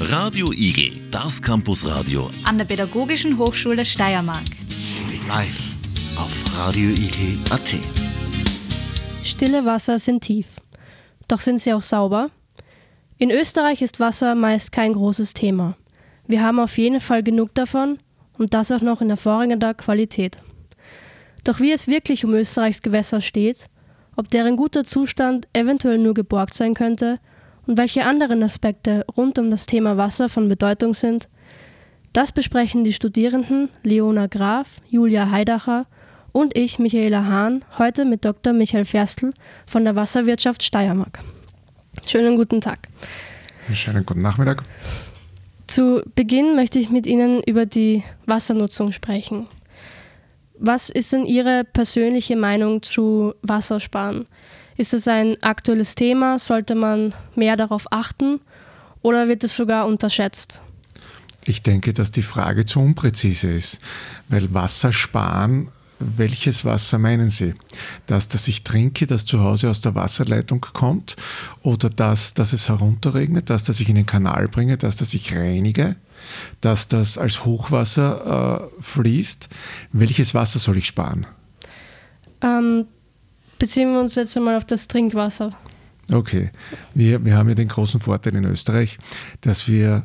Radio Igel, das Campusradio an der Pädagogischen Hochschule Steiermark. Live auf radioigel.at. Stille Wasser sind tief. Doch sind sie auch sauber? In Österreich ist Wasser meist kein großes Thema. Wir haben auf jeden Fall genug davon und das auch noch in hervorragender Qualität. Doch wie es wirklich um Österreichs Gewässer steht, ob deren guter Zustand eventuell nur geborgt sein könnte und welche anderen Aspekte rund um das Thema Wasser von Bedeutung sind, das besprechen die Studierenden Leona Graf, Julia Heidacher und ich, Michaela Hahn, heute mit Dr. Michael Ferstl von der Wasserwirtschaft Steiermark. Schönen guten Tag. Schönen guten Nachmittag. Zu Beginn möchte ich mit Ihnen über die Wassernutzung sprechen. Was ist denn Ihre persönliche Meinung zu Wassersparen? Ist es ein aktuelles Thema? Sollte man mehr darauf achten? Oder wird es sogar unterschätzt? Ich denke, dass die Frage zu unpräzise ist, weil Wassersparen welches Wasser meinen Sie? Das, das ich trinke, das zu Hause aus der Wasserleitung kommt? Oder das, dass es herunterregnet? Das, das ich in den Kanal bringe? Das, das ich reinige? Das, das als Hochwasser äh, fließt? Welches Wasser soll ich sparen? Ähm, beziehen wir uns jetzt einmal auf das Trinkwasser. Okay, wir, wir haben ja den großen Vorteil in Österreich, dass wir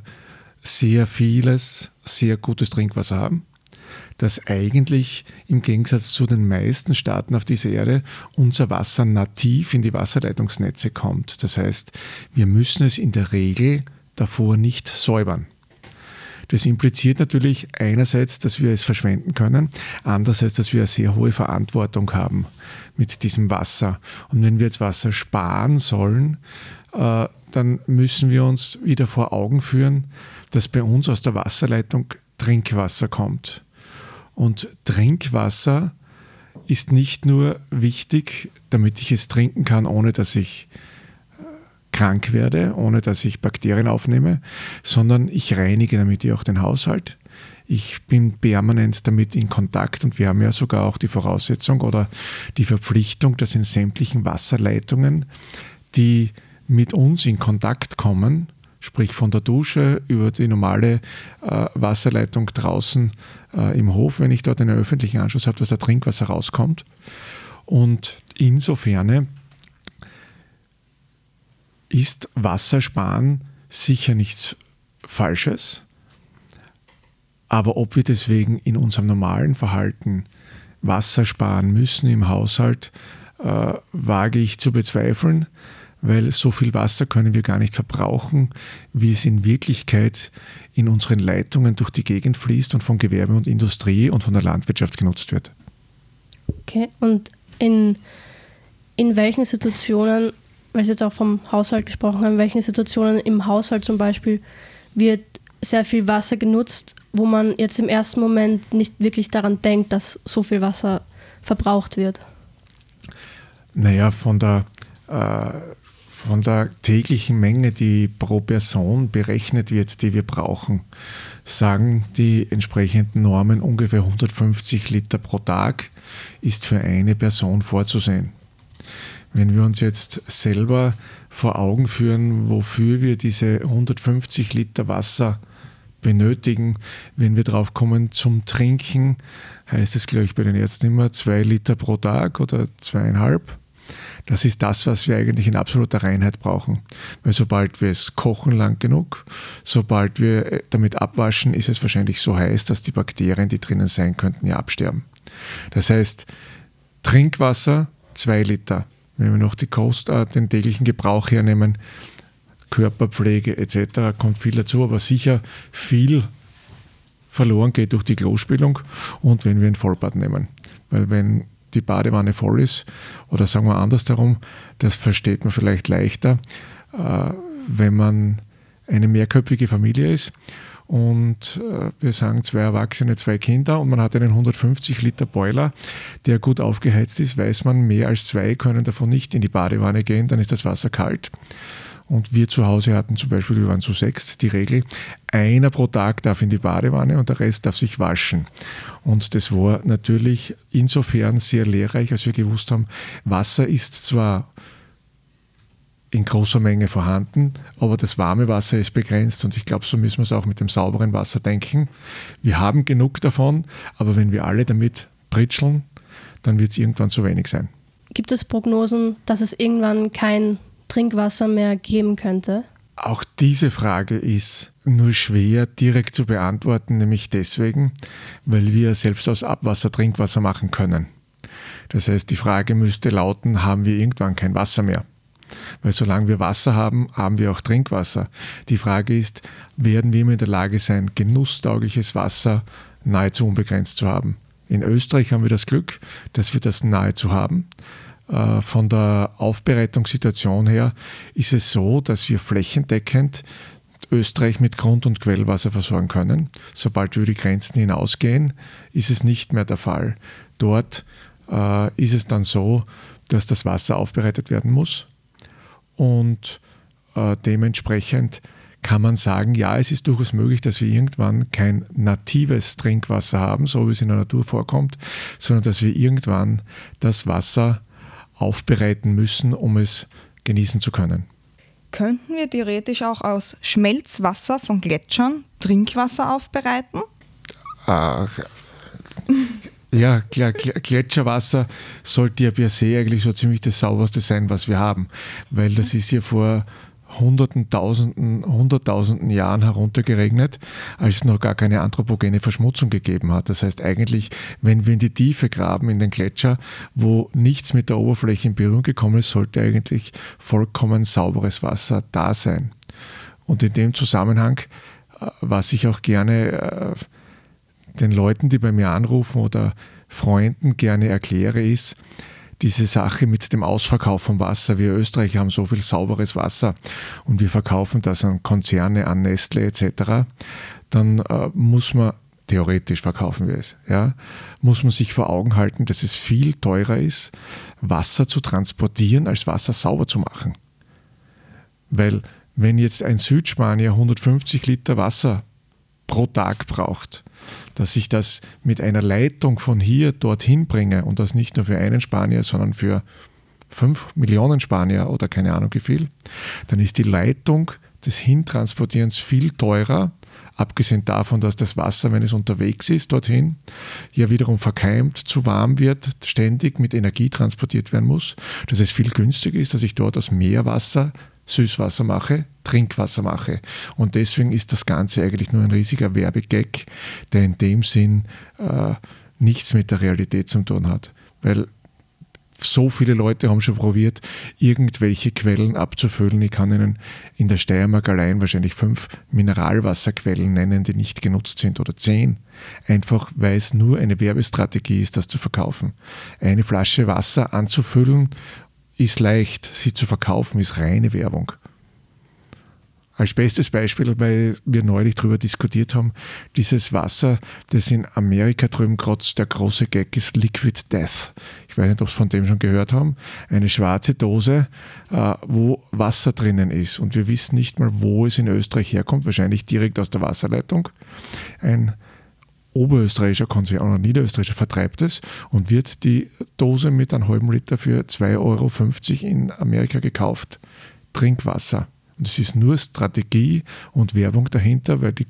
sehr vieles, sehr gutes Trinkwasser haben dass eigentlich im Gegensatz zu den meisten Staaten auf dieser Erde unser Wasser nativ in die Wasserleitungsnetze kommt. Das heißt, wir müssen es in der Regel davor nicht säubern. Das impliziert natürlich einerseits, dass wir es verschwenden können, andererseits, dass wir eine sehr hohe Verantwortung haben mit diesem Wasser. Und wenn wir jetzt Wasser sparen sollen, äh, dann müssen wir uns wieder vor Augen führen, dass bei uns aus der Wasserleitung Trinkwasser kommt. Und Trinkwasser ist nicht nur wichtig, damit ich es trinken kann, ohne dass ich äh, krank werde, ohne dass ich Bakterien aufnehme, sondern ich reinige damit auch den Haushalt. Ich bin permanent damit in Kontakt und wir haben ja sogar auch die Voraussetzung oder die Verpflichtung, dass in sämtlichen Wasserleitungen, die mit uns in Kontakt kommen, sprich von der Dusche über die normale äh, Wasserleitung draußen äh, im Hof, wenn ich dort einen öffentlichen Anschluss habe, dass da Trinkwasser rauskommt. Und insofern ist Wassersparen sicher nichts Falsches. Aber ob wir deswegen in unserem normalen Verhalten Wasser sparen müssen im Haushalt, äh, wage ich zu bezweifeln weil so viel Wasser können wir gar nicht verbrauchen, wie es in Wirklichkeit in unseren Leitungen durch die Gegend fließt und von Gewerbe und Industrie und von der Landwirtschaft genutzt wird. Okay, und in, in welchen Situationen, weil Sie jetzt auch vom Haushalt gesprochen haben, in welchen Situationen im Haushalt zum Beispiel wird sehr viel Wasser genutzt, wo man jetzt im ersten Moment nicht wirklich daran denkt, dass so viel Wasser verbraucht wird? Naja, von der äh, von der täglichen Menge, die pro Person berechnet wird, die wir brauchen, sagen die entsprechenden Normen ungefähr 150 Liter pro Tag ist für eine Person vorzusehen. Wenn wir uns jetzt selber vor Augen führen, wofür wir diese 150 Liter Wasser benötigen, wenn wir drauf kommen zum Trinken, heißt es, glaube ich, bei den Ärzten immer zwei Liter pro Tag oder zweieinhalb. Das ist das, was wir eigentlich in absoluter Reinheit brauchen. Weil sobald wir es kochen lang genug, sobald wir äh, damit abwaschen, ist es wahrscheinlich so heiß, dass die Bakterien, die drinnen sein könnten, ja absterben. Das heißt, Trinkwasser zwei Liter. Wenn wir noch die Kost, äh, den täglichen Gebrauch hernehmen, Körperpflege etc., kommt viel dazu, aber sicher viel verloren geht durch die Klospülung und wenn wir ein Vollbad nehmen. Weil wenn die Badewanne voll ist. Oder sagen wir andersherum, das versteht man vielleicht leichter, äh, wenn man eine mehrköpfige Familie ist und äh, wir sagen zwei Erwachsene, zwei Kinder und man hat einen 150 Liter Boiler, der gut aufgeheizt ist, weiß man, mehr als zwei können davon nicht in die Badewanne gehen, dann ist das Wasser kalt. Und wir zu Hause hatten zum Beispiel, wir waren zu sechs, die Regel, einer pro Tag darf in die Badewanne und der Rest darf sich waschen. Und das war natürlich insofern sehr lehrreich, als wir gewusst haben, Wasser ist zwar in großer Menge vorhanden, aber das warme Wasser ist begrenzt und ich glaube, so müssen wir es auch mit dem sauberen Wasser denken. Wir haben genug davon, aber wenn wir alle damit pritscheln, dann wird es irgendwann zu wenig sein. Gibt es Prognosen, dass es irgendwann kein Trinkwasser mehr geben könnte? Auch diese Frage ist nur schwer direkt zu beantworten, nämlich deswegen, weil wir selbst aus Abwasser Trinkwasser machen können. Das heißt, die Frage müsste lauten, haben wir irgendwann kein Wasser mehr? Weil solange wir Wasser haben, haben wir auch Trinkwasser. Die Frage ist, werden wir immer in der Lage sein, genusstaugliches Wasser nahezu unbegrenzt zu haben? In Österreich haben wir das Glück, dass wir das nahezu haben. Äh, von der Aufbereitungssituation her ist es so, dass wir flächendeckend Österreich mit Grund- und Quellwasser versorgen können. Sobald wir über die Grenzen hinausgehen, ist es nicht mehr der Fall. Dort äh, ist es dann so, dass das Wasser aufbereitet werden muss und äh, dementsprechend kann man sagen, ja, es ist durchaus möglich, dass wir irgendwann kein natives Trinkwasser haben, so wie es in der Natur vorkommt, sondern dass wir irgendwann das Wasser aufbereiten müssen, um es genießen zu können. Könnten wir theoretisch auch aus Schmelzwasser von Gletschern Trinkwasser aufbereiten? Ach, ja, klar, Gletscherwasser sollte ja per se eigentlich so ziemlich das sauberste sein, was wir haben, weil das ist ja vor Hunderten, Tausenden, Hunderttausenden Jahren heruntergeregnet, als es noch gar keine anthropogene Verschmutzung gegeben hat. Das heißt eigentlich, wenn wir in die Tiefe graben, in den Gletscher, wo nichts mit der Oberfläche in Berührung gekommen ist, sollte eigentlich vollkommen sauberes Wasser da sein. Und in dem Zusammenhang, äh, was ich auch gerne äh, den Leuten, die bei mir anrufen oder Freunden gerne erkläre, ist diese Sache mit dem Ausverkauf von Wasser. Wir Österreicher haben so viel sauberes Wasser und wir verkaufen das an Konzerne, an Nestle etc. Dann äh, muss man theoretisch verkaufen wir es, ja, muss man sich vor Augen halten, dass es viel teurer ist, Wasser zu transportieren, als Wasser sauber zu machen. Weil wenn jetzt ein Südspanier 150 Liter Wasser pro Tag braucht, dass ich das mit einer Leitung von hier dorthin bringe und das nicht nur für einen Spanier, sondern für fünf Millionen Spanier oder keine Ahnung wie viel, dann ist die Leitung des Hintransportierens viel teurer, abgesehen davon, dass das Wasser, wenn es unterwegs ist dorthin, ja wiederum verkeimt, zu warm wird, ständig mit Energie transportiert werden muss, dass es viel günstiger ist, dass ich dort aus Meerwasser Süßwasser mache, Trinkwasser mache. Und deswegen ist das Ganze eigentlich nur ein riesiger Werbegag, der in dem Sinn äh, nichts mit der Realität zu tun hat. Weil so viele Leute haben schon probiert, irgendwelche Quellen abzufüllen. Ich kann Ihnen in der Steiermark allein wahrscheinlich fünf Mineralwasserquellen nennen, die nicht genutzt sind oder zehn. Einfach weil es nur eine Werbestrategie ist, das zu verkaufen. Eine Flasche Wasser anzufüllen ist leicht, sie zu verkaufen, ist reine Werbung. Als bestes Beispiel, weil wir neulich darüber diskutiert haben, dieses Wasser, das in Amerika drüben gerade der große Gag ist, Liquid Death. Ich weiß nicht, ob Sie von dem schon gehört haben. Eine schwarze Dose, äh, wo Wasser drinnen ist. Und wir wissen nicht mal, wo es in Österreich herkommt, wahrscheinlich direkt aus der Wasserleitung. Ein oberösterreichischer Konzern oder niederösterreichischer vertreibt es und wird die Dose mit einem halben Liter für 2,50 Euro in Amerika gekauft. Trinkwasser. Und es ist nur Strategie und Werbung dahinter, weil die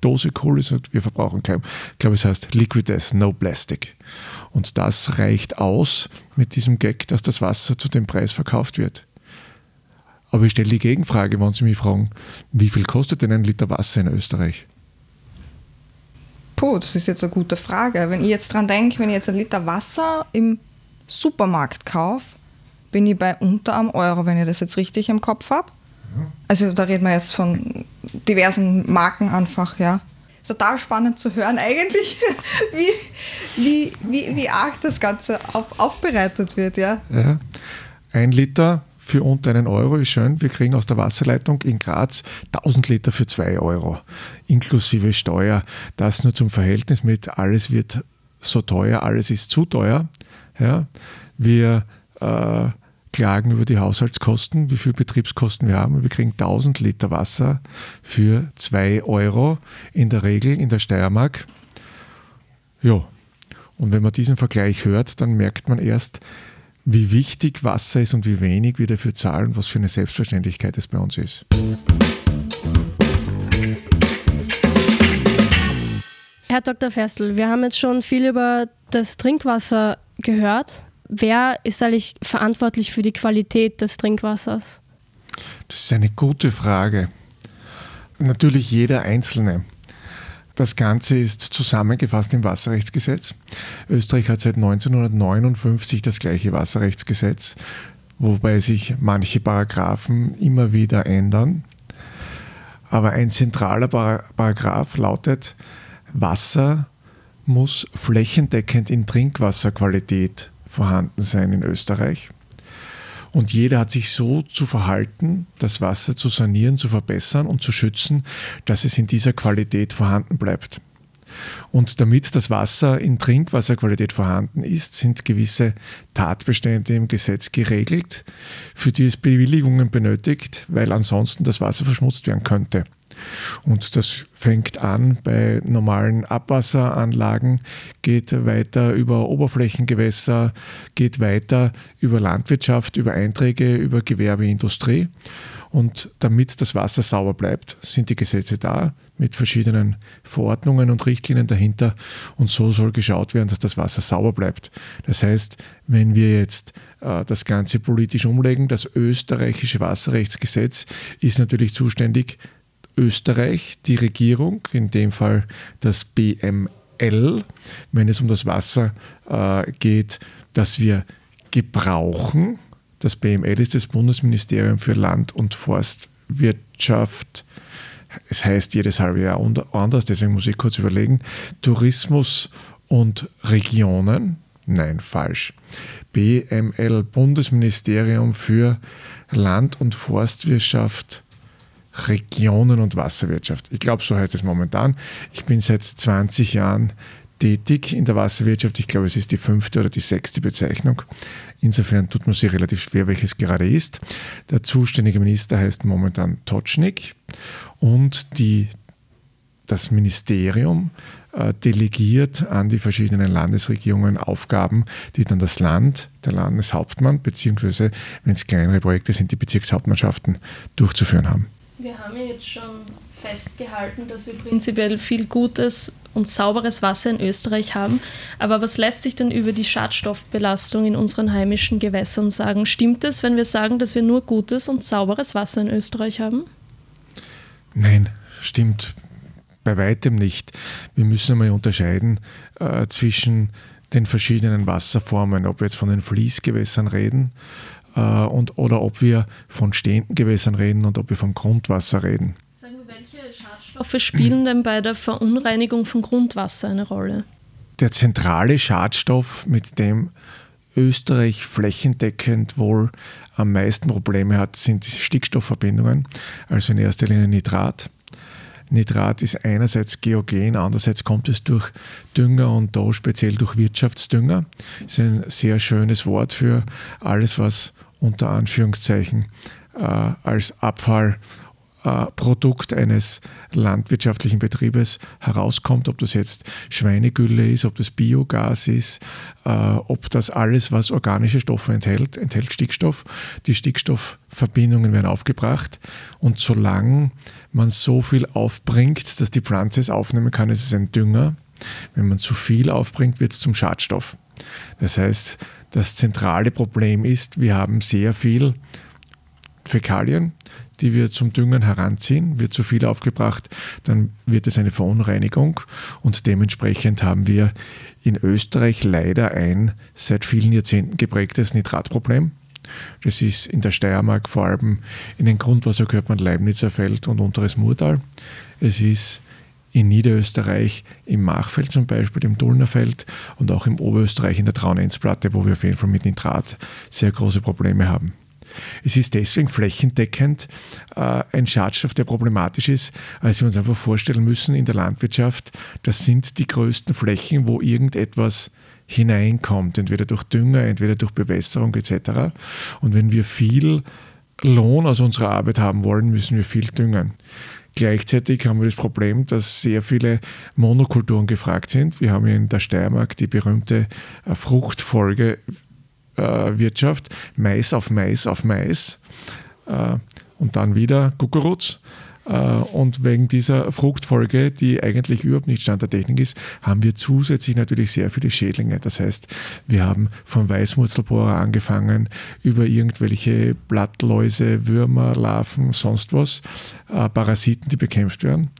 Dose cool ist und wir verbrauchen kein. Ich glaube, es heißt Liquid Death, no plastic. Und das reicht aus mit diesem Gag, dass das Wasser zu dem Preis verkauft wird. Aber ich stelle die Gegenfrage, wenn Sie mich fragen, wie viel kostet denn ein Liter Wasser in Österreich? Puh, das ist jetzt eine gute Frage. Wenn ich jetzt dran denke, wenn ich jetzt ein Liter Wasser im Supermarkt kaufe, bin ich bei unter einem Euro, wenn ich das jetzt richtig im Kopf habe. Also da reden wir jetzt von diversen Marken einfach, ja. Total spannend zu hören eigentlich, wie, wie, wie, wie arg das Ganze auf, aufbereitet wird, ja. ja. Ein Liter für unter einen Euro ist schön. Wir kriegen aus der Wasserleitung in Graz 1000 Liter für 2 Euro, inklusive Steuer. Das nur zum Verhältnis mit, alles wird so teuer, alles ist zu teuer. Ja, wir äh, klagen über die Haushaltskosten, wie viel Betriebskosten wir haben. Wir kriegen 1000 Liter Wasser für 2 Euro in der Regel in der Steiermark. Ja, und wenn man diesen Vergleich hört, dann merkt man erst, wie wichtig Wasser ist und wie wenig wir dafür zahlen, was für eine Selbstverständlichkeit es bei uns ist. Herr Dr. Ferstl, wir haben jetzt schon viel über das Trinkwasser gehört. Wer ist eigentlich verantwortlich für die Qualität des Trinkwassers? Das ist eine gute Frage. Natürlich jeder Einzelne. Das Ganze ist zusammengefasst im Wasserrechtsgesetz. Österreich hat seit 1959 das gleiche Wasserrechtsgesetz, wobei sich manche Paragraphen immer wieder ändern. Aber ein zentraler Paragraph lautet, Wasser muss flächendeckend in Trinkwasserqualität vorhanden sein in Österreich. Und jeder hat sich so zu verhalten, das Wasser zu sanieren, zu verbessern und zu schützen, dass es in dieser Qualität vorhanden bleibt. Und damit das Wasser in Trinkwasserqualität vorhanden ist, sind gewisse Tatbestände im Gesetz geregelt, für die es Bewilligungen benötigt, weil ansonsten das Wasser verschmutzt werden könnte. Und das fängt an bei normalen Abwasseranlagen, geht weiter über Oberflächengewässer, geht weiter über Landwirtschaft, über Einträge, über Gewerbeindustrie. Und damit das Wasser sauber bleibt, sind die Gesetze da mit verschiedenen Verordnungen und Richtlinien dahinter. Und so soll geschaut werden, dass das Wasser sauber bleibt. Das heißt, wenn wir jetzt äh, das Ganze politisch umlegen, das österreichische Wasserrechtsgesetz ist natürlich zuständig Österreich, die Regierung, in dem Fall das BML, wenn es um das Wasser äh, geht, das wir gebrauchen. Das BML ist das Bundesministerium für Land- und Forstwirtschaft. Es heißt jedes halbe Jahr anders, deswegen muss ich kurz überlegen. Tourismus und Regionen. Nein, falsch. BML, Bundesministerium für Land- und Forstwirtschaft Regionen- und Wasserwirtschaft. Ich glaube, so heißt es momentan. Ich bin seit 20 Jahren tätig in der Wasserwirtschaft. Ich glaube, es ist die fünfte oder die sechste Bezeichnung. Insofern tut man sich relativ schwer, welches gerade ist. Der zuständige Minister heißt momentan Totschnig und die, das Ministerium äh, delegiert an die verschiedenen Landesregierungen Aufgaben, die dann das Land, der Landeshauptmann, beziehungsweise, wenn es kleinere Projekte sind, die Bezirkshauptmannschaften durchzuführen haben. Wir haben jetzt schon festgehalten, dass wir prinzipiell viel gutes und sauberes Wasser in Österreich haben. Aber was lässt sich denn über die Schadstoffbelastung in unseren heimischen Gewässern sagen? Stimmt es, wenn wir sagen, dass wir nur gutes und sauberes Wasser in Österreich haben? Nein, stimmt bei weitem nicht. Wir müssen einmal unterscheiden äh, zwischen den verschiedenen Wasserformen, ob wir jetzt von den Fließgewässern reden äh, und, oder ob wir von stehenden Gewässern reden und ob wir vom Grundwasser reden. Schadstoffe spielen denn bei der Verunreinigung von Grundwasser eine Rolle? Der zentrale Schadstoff, mit dem Österreich flächendeckend wohl am meisten Probleme hat, sind die Stickstoffverbindungen, also in erster Linie Nitrat. Nitrat ist einerseits geogen, andererseits kommt es durch Dünger und da speziell durch Wirtschaftsdünger. Das ist ein sehr schönes Wort für alles, was unter Anführungszeichen äh, als Abfallprodukt eines landwirtschaftlichen Betriebes herauskommt, ob das jetzt Schweinegülle ist, ob das Biogas ist, äh, ob das alles, was organische Stoffe enthält, enthält Stickstoff. Die Stickstoffverbindungen werden aufgebracht und solange man so viel aufbringt, dass die Pflanze es aufnehmen kann, ist es ein Dünger. Wenn man zu viel aufbringt, wird es zum Schadstoff. Das heißt, das zentrale Problem ist, wir haben sehr viel Fäkalien, die wir zum Düngen heranziehen. Wird zu viel aufgebracht, dann wird es eine Verunreinigung und dementsprechend haben wir in Österreich leider ein seit vielen Jahrzehnten geprägtes Nitratproblem. Das ist in der Steiermark vor allem in den Grundwasserkörpern Leibnizer Feld und Unteres Murtal. Es ist in Niederösterreich im Machfeld zum Beispiel, im Dullnerfeld und auch im Oberösterreich in der Traunenzplatte, wo wir auf jeden Fall mit Nitrat sehr große Probleme haben. Es ist deswegen flächendeckend äh, ein Schadstoff, der problematisch ist, als wir uns einfach vorstellen müssen in der Landwirtschaft, das sind die größten Flächen, wo irgendetwas hineinkommt, entweder durch Dünger, entweder durch Bewässerung etc. Und wenn wir viel Lohn aus unserer Arbeit haben wollen, müssen wir viel düngen. Gleichzeitig haben wir das Problem, dass sehr viele Monokulturen gefragt sind. Wir haben in der Steiermark die berühmte äh, Fruchtfolge Fruchtwirtschaft, Mais auf Mais auf Mais äh, und dann wieder Kukuruz. Äh, und wegen dieser Fruchtfolge, die eigentlich überhaupt nicht Stand der Technik ist, haben wir zusätzlich natürlich sehr viele Schädlinge. Das heißt, wir haben vom Weißmurzelbohrer angefangen über irgendwelche Blattläuse, Würmer, Larven, sonst was, äh, Parasiten, die bekämpft werden.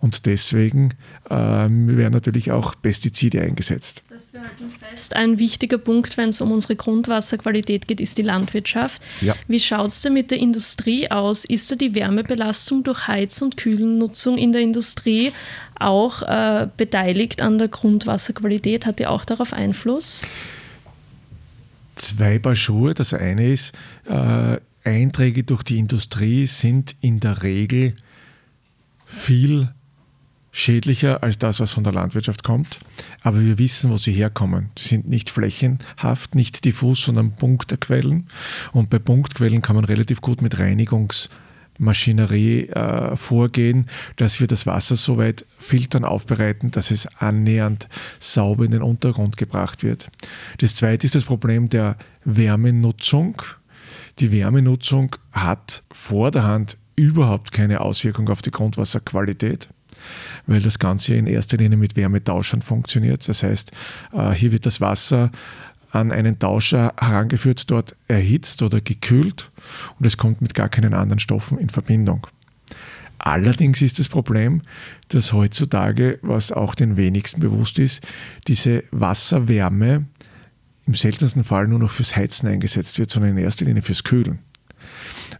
Und deswegen ähm, werden natürlich auch Pestizide eingesetzt. Das heißt, wir halten fest, ein wichtiger Punkt, wenn es um unsere Grundwasserqualität geht, ist die Landwirtschaft. Ja. Wie schaut es denn mit der Industrie aus? Ist da die Wärmebelastung durch Heiz- und Kühlennutzung in der Industrie auch äh, beteiligt an der Grundwasserqualität? Hat die auch darauf Einfluss? Zwei Paar Schuhe. Das eine ist, äh, Einträge durch die Industrie sind in der Regel viel schädlicher als das, was von der Landwirtschaft kommt. Aber wir wissen, wo sie herkommen. Die sind nicht flächenhaft, nicht diffus, sondern Punktquellen. Und bei Punktquellen kann man relativ gut mit Reinigungsmaschinerie äh, vorgehen, dass wir das Wasser so weit filtern, aufbereiten, dass es annähernd sauber in den Untergrund gebracht wird. Das zweite ist das Problem der Wärmenutzung. Die Wärmenutzung hat vor der Hand überhaupt keine Auswirkung auf die Grundwasserqualität weil das Ganze in erster Linie mit Wärmetauschern funktioniert. Das heißt, äh, hier wird das Wasser an einen Tauscher herangeführt, dort erhitzt oder gekühlt und es kommt mit gar keinen anderen Stoffen in Verbindung. Allerdings ist das Problem, dass heutzutage, was auch den wenigsten bewusst ist, diese Wasserwärme im seltensten Fall nur noch fürs Heizen eingesetzt wird, sondern in erster Linie fürs Kühlen.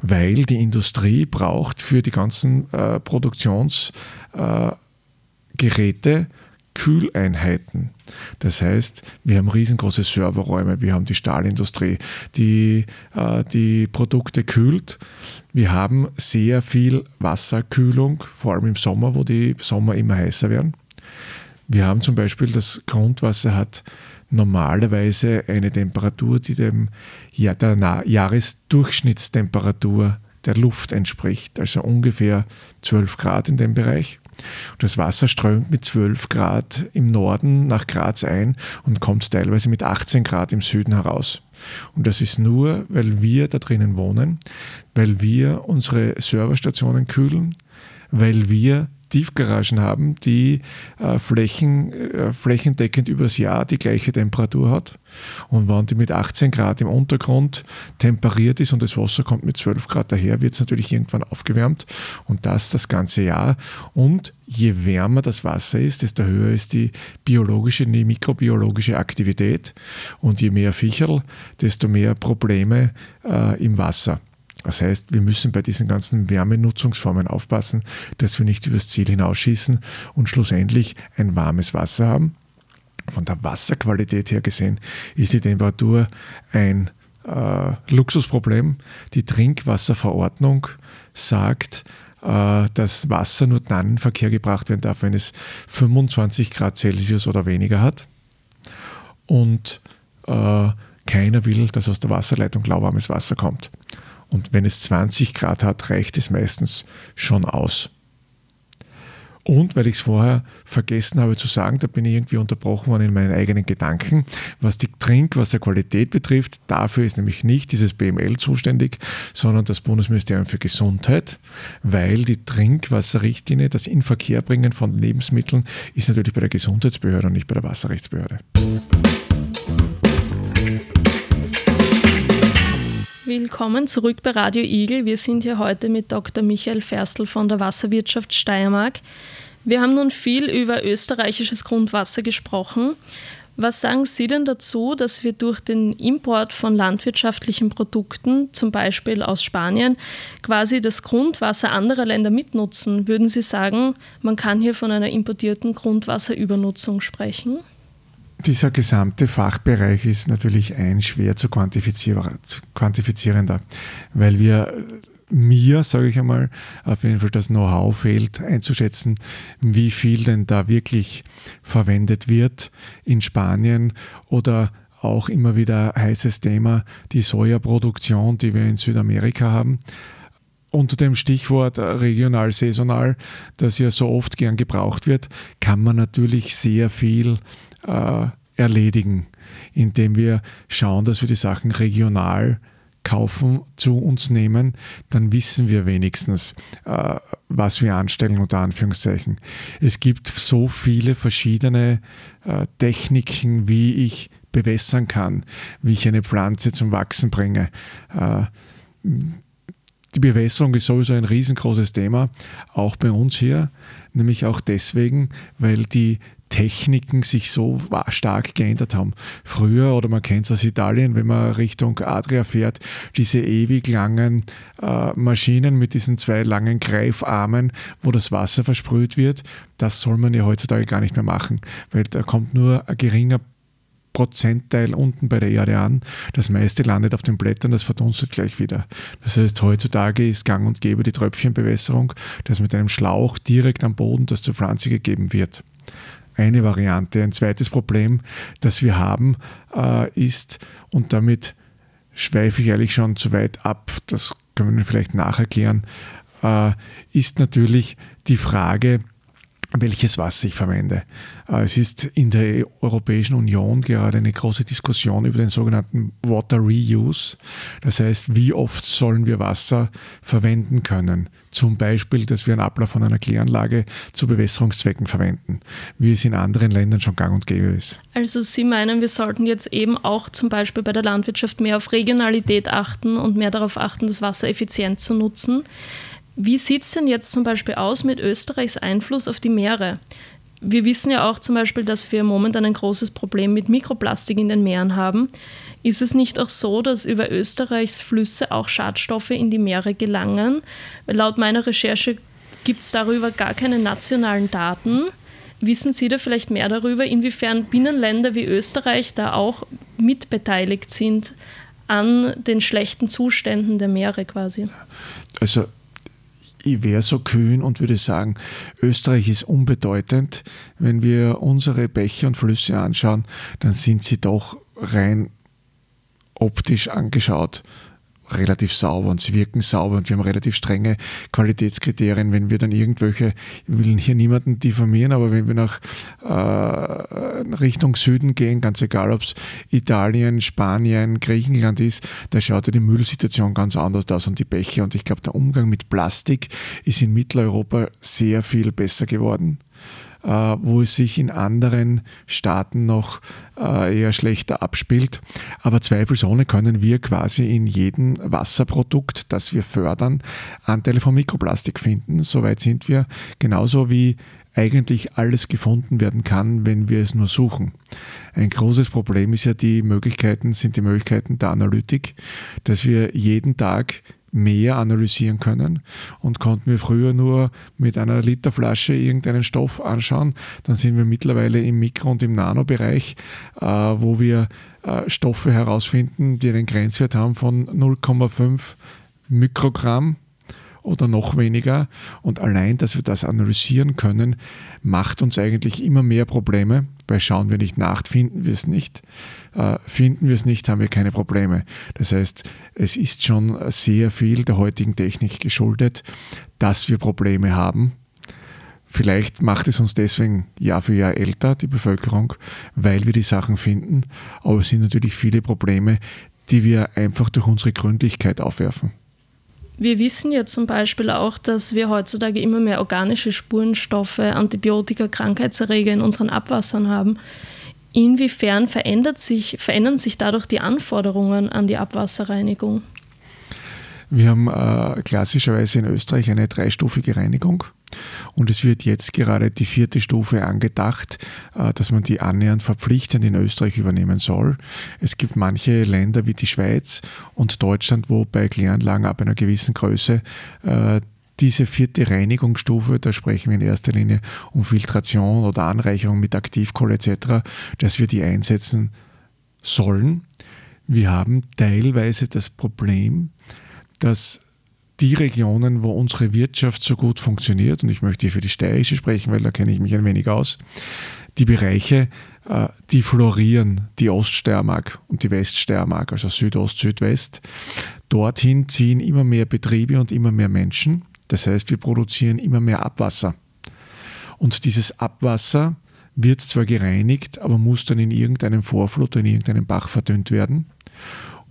Weil die Industrie braucht für die ganzen äh, Produktions- äh, Kühleinheiten. Das heißt, wir haben riesengroße Serverräume, wir haben die Stahlindustrie, die äh, die Produkte kühlt. Wir haben sehr viel Wasserkühlung, vor allem im Sommer, wo die Sommer immer heißer werden. Wir haben zum Beispiel das Grundwasser hat normalerweise eine Temperatur, die dem ja, der Jahresdurchschnittstemperatur der Luft entspricht, also ungefähr 12 Grad in dem Bereich. Das Wasser strömt mit 12 Grad im Norden nach Graz ein und kommt teilweise mit 18 Grad im Süden heraus. Und das ist nur, weil wir da drinnen wohnen, weil wir unsere Serverstationen kühlen, weil wir Tiefgaragen haben, die äh, Flächen, äh, flächendeckend übers Jahr die gleiche Temperatur hat. Und wenn die mit 18 Grad im Untergrund temperiert ist und das Wasser kommt mit 12 Grad daher, wird es natürlich irgendwann aufgewärmt und das das ganze Jahr. Und je wärmer das Wasser ist, desto höher ist die biologische, die mikrobiologische Aktivität und je mehr Ficherl, desto mehr Probleme äh, im Wasser. Das heißt, wir müssen bei diesen ganzen Wärmenutzungsformen aufpassen, dass wir nicht übers Ziel hinausschießen und schlussendlich ein warmes Wasser haben. Von der Wasserqualität her gesehen ist die Temperatur ein äh, Luxusproblem. Die Trinkwasserverordnung sagt, äh, dass Wasser nur dann in Verkehr gebracht werden darf, wenn es 25 Grad Celsius oder weniger hat. Und äh, keiner will, dass aus der Wasserleitung lauwarmes Wasser kommt. Und wenn es 20 Grad hat, reicht es meistens schon aus. Und weil ich es vorher vergessen habe zu sagen, da bin ich irgendwie unterbrochen worden in meinen eigenen Gedanken, was die Trinkwasserqualität betrifft, dafür ist nämlich nicht dieses BML zuständig, sondern das Bundesministerium für Gesundheit, weil die Trinkwasserrichtlinie, das Inverkehrbringen von Lebensmitteln, ist natürlich bei der Gesundheitsbehörde und nicht bei der Wasserrechtsbehörde. Willkommen zurück bei Radio Igel. Wir sind hier heute mit Dr. Michael Ferstl von der Wasserwirtschaft Steiermark. Wir haben nun viel über österreichisches Grundwasser gesprochen. Was sagen Sie denn dazu, dass wir durch den Import von landwirtschaftlichen Produkten, zum Beispiel aus Spanien, quasi das Grundwasser anderer Länder mitnutzen? Würden Sie sagen, man kann hier von einer importierten Grundwasserübernutzung sprechen? Dieser gesamte Fachbereich ist natürlich ein schwer zu quantifizierender, weil wir mir, sage ich einmal, auf jeden Fall das Know-how fehlt, einzuschätzen, wie viel denn da wirklich verwendet wird in Spanien oder auch immer wieder heißes Thema, die Sojaproduktion, die wir in Südamerika haben. Unter dem Stichwort regional, saisonal, das ja so oft gern gebraucht wird, kann man natürlich sehr viel äh, erledigen. indem wir schauen, dass wir die Sachen regional kaufen, zu uns nehmen, dann wissen wir wenigstens, äh, was wir anstellen, unter Anführungszeichen. Es gibt so viele verschiedene äh, Techniken, wie ich bewässern kann, wie ich eine Pflanze zum Wachsen bringe. Äh, die Bewässerung ist sowieso ein riesengroßes Thema, auch bei uns hier, nämlich auch deswegen, weil die Techniken sich so stark geändert haben. Früher, oder man kennt es aus Italien, wenn man Richtung Adria fährt, diese ewig langen äh, Maschinen mit diesen zwei langen Greifarmen, wo das Wasser versprüht wird, das soll man ja heutzutage gar nicht mehr machen, weil da kommt nur ein geringer Prozentteil unten bei der Erde an. Das meiste landet auf den Blättern, das verdunstet gleich wieder. Das heißt, heutzutage ist gang und gäbe die Tröpfchenbewässerung, dass mit einem Schlauch direkt am Boden das zur Pflanze gegeben wird eine Variante. Ein zweites Problem, das wir haben, äh, ist, und damit schweife ich eigentlich schon zu weit ab, das können wir vielleicht nacherklären, äh, ist natürlich die Frage, welches Wasser ich verwende. Äh, es ist in der Europäischen Union gerade eine große Diskussion über den sogenannten Water Reuse. Das heißt, wie oft sollen wir Wasser verwenden können? Zum Beispiel, dass wir einen Ablauf von einer Kläranlage zu Bewässerungszwecken verwenden, wie es in anderen Ländern schon gang und gäbe ist. Also Sie meinen, wir sollten jetzt eben auch zum Beispiel bei der Landwirtschaft mehr auf Regionalität achten und mehr darauf achten, das Wasser effizient zu nutzen. Wie sieht es denn jetzt zum Beispiel aus mit Österreichs Einfluss auf die Meere? Wir wissen ja auch zum Beispiel, dass wir momentan ein großes Problem mit Mikroplastik in den Meeren haben. Ist es nicht auch so, dass über Österreichs Flüsse auch Schadstoffe in die Meere gelangen? Laut meiner Recherche gibt es darüber gar keine nationalen Daten. Wissen Sie da vielleicht mehr darüber, inwiefern Binnenländer wie Österreich da auch mitbeteiligt sind an den schlechten Zuständen der Meere quasi? Also ich wäre so kühn und würde sagen, Österreich ist unbedeutend. Wenn wir unsere Bäche und Flüsse anschauen, dann sind sie doch rein optisch angeschaut relativ sauber und sie wirken sauber und wir haben relativ strenge Qualitätskriterien. Wenn wir dann irgendwelche, ich will hier niemanden diffamieren, aber wenn wir nach äh, Richtung Süden gehen, ganz egal ob es Italien, Spanien, Griechenland ist, da schaut ja die Müllsituation ganz anders aus und die Bäche. Und ich glaube, der Umgang mit Plastik ist in Mitteleuropa sehr viel besser geworden. Äh, wo es sich in anderen Staaten noch äh, eher schlechter abspielt. Aber zweifelsohne können wir quasi in jedem Wasserprodukt, das wir fördern, Anteile von Mikroplastik finden. Soweit sind wir genauso wie eigentlich alles gefunden werden kann, wenn wir es nur suchen. Ein großes Problem ist ja die Möglichkeiten, sind die Möglichkeiten der Analytik, dass wir jeden Tag mehr analysieren können und konnten wir früher nur mit einer Literflasche irgendeinen Stoff anschauen, dann sind wir mittlerweile im Mikro- und im Nanobereich, äh, wo wir äh, Stoffe herausfinden, die einen Grenzwert haben von 0,5 Mikrogramm oder noch weniger. Und allein, dass wir das analysieren können, macht uns eigentlich immer mehr Probleme, weil schauen wir nicht nach, finden wir es nicht. Äh, finden wir es nicht, haben wir keine Probleme. Das heißt, es ist schon sehr viel der heutigen Technik geschuldet, dass wir Probleme haben. Vielleicht macht es uns deswegen Jahr für Jahr älter, die Bevölkerung, weil wir die Sachen finden. Aber es sind natürlich viele Probleme, die wir einfach durch unsere Gründlichkeit aufwerfen. Wir wissen ja zum Beispiel auch, dass wir heutzutage immer mehr organische Spurenstoffe, Antibiotika, Krankheitserreger in unseren Abwassern haben. Inwiefern sich, verändern sich dadurch die Anforderungen an die Abwasserreinigung? Wir haben äh, klassischerweise in Österreich eine dreistufige Reinigung und es wird jetzt gerade die vierte Stufe angedacht, äh, dass man die annähernd verpflichtend in Österreich übernehmen soll. Es gibt manche Länder wie die Schweiz und Deutschland, wo bei Kläranlagen ab einer gewissen Größe äh, diese vierte Reinigungsstufe, da sprechen wir in erster Linie um Filtration oder Anreicherung mit Aktivkohle etc., dass wir die einsetzen sollen. Wir haben teilweise das Problem, dass die Regionen, wo unsere Wirtschaft so gut funktioniert, und ich möchte hier für die steirische sprechen, weil da kenne ich mich ein wenig aus, die Bereiche, äh, die florieren, die Oststeiermark und die Weststeiermark, also Südost, Südwest, dorthin ziehen immer mehr Betriebe und immer mehr Menschen. Das heißt, wir produzieren immer mehr Abwasser. Und dieses Abwasser wird zwar gereinigt, aber muss dann in irgendeinem Vorflut oder in irgendeinem Bach verdünnt werden.